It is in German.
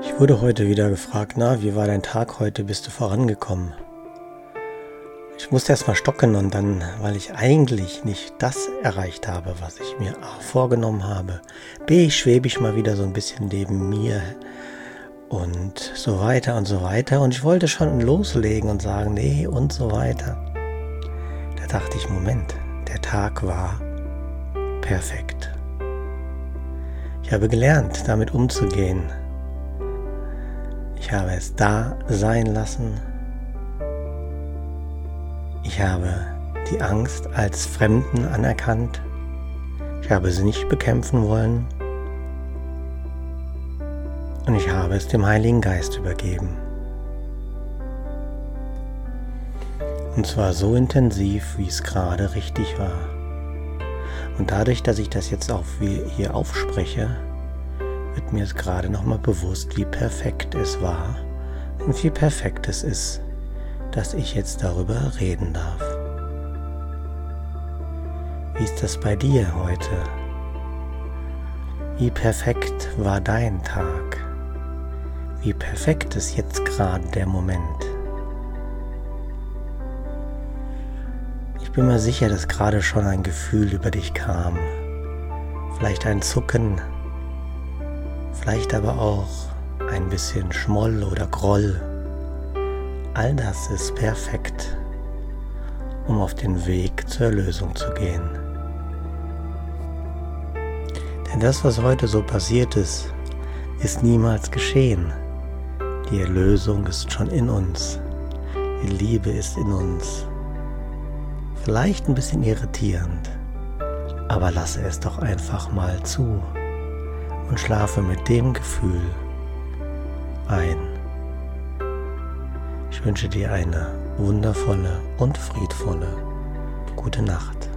Ich wurde heute wieder gefragt, na, wie war dein Tag heute? Bist du vorangekommen? Ich musste erst mal stocken und dann, weil ich eigentlich nicht das erreicht habe, was ich mir A vorgenommen habe, B schwebe ich mal wieder so ein bisschen neben mir und so weiter und so weiter. Und ich wollte schon loslegen und sagen, nee und so weiter. Da dachte ich, Moment, der Tag war perfekt. Ich habe gelernt, damit umzugehen ich habe es da sein lassen. Ich habe die Angst als Fremden anerkannt. Ich habe sie nicht bekämpfen wollen. Und ich habe es dem Heiligen Geist übergeben. Und zwar so intensiv, wie es gerade richtig war. Und dadurch, dass ich das jetzt auch hier aufspreche, mir es gerade nochmal bewusst, wie perfekt es war und wie perfekt es ist, dass ich jetzt darüber reden darf. Wie ist das bei dir heute? Wie perfekt war dein Tag? Wie perfekt ist jetzt gerade der Moment? Ich bin mir sicher, dass gerade schon ein Gefühl über dich kam. Vielleicht ein Zucken vielleicht aber auch ein bisschen Schmoll oder Groll. All das ist perfekt, um auf den Weg zur Erlösung zu gehen. Denn das, was heute so passiert ist, ist niemals geschehen. Die Erlösung ist schon in uns. Die Liebe ist in uns. Vielleicht ein bisschen irritierend, aber lasse es doch einfach mal zu und schlafe mit dem Gefühl ein. Ich wünsche dir eine wundervolle und friedvolle gute Nacht.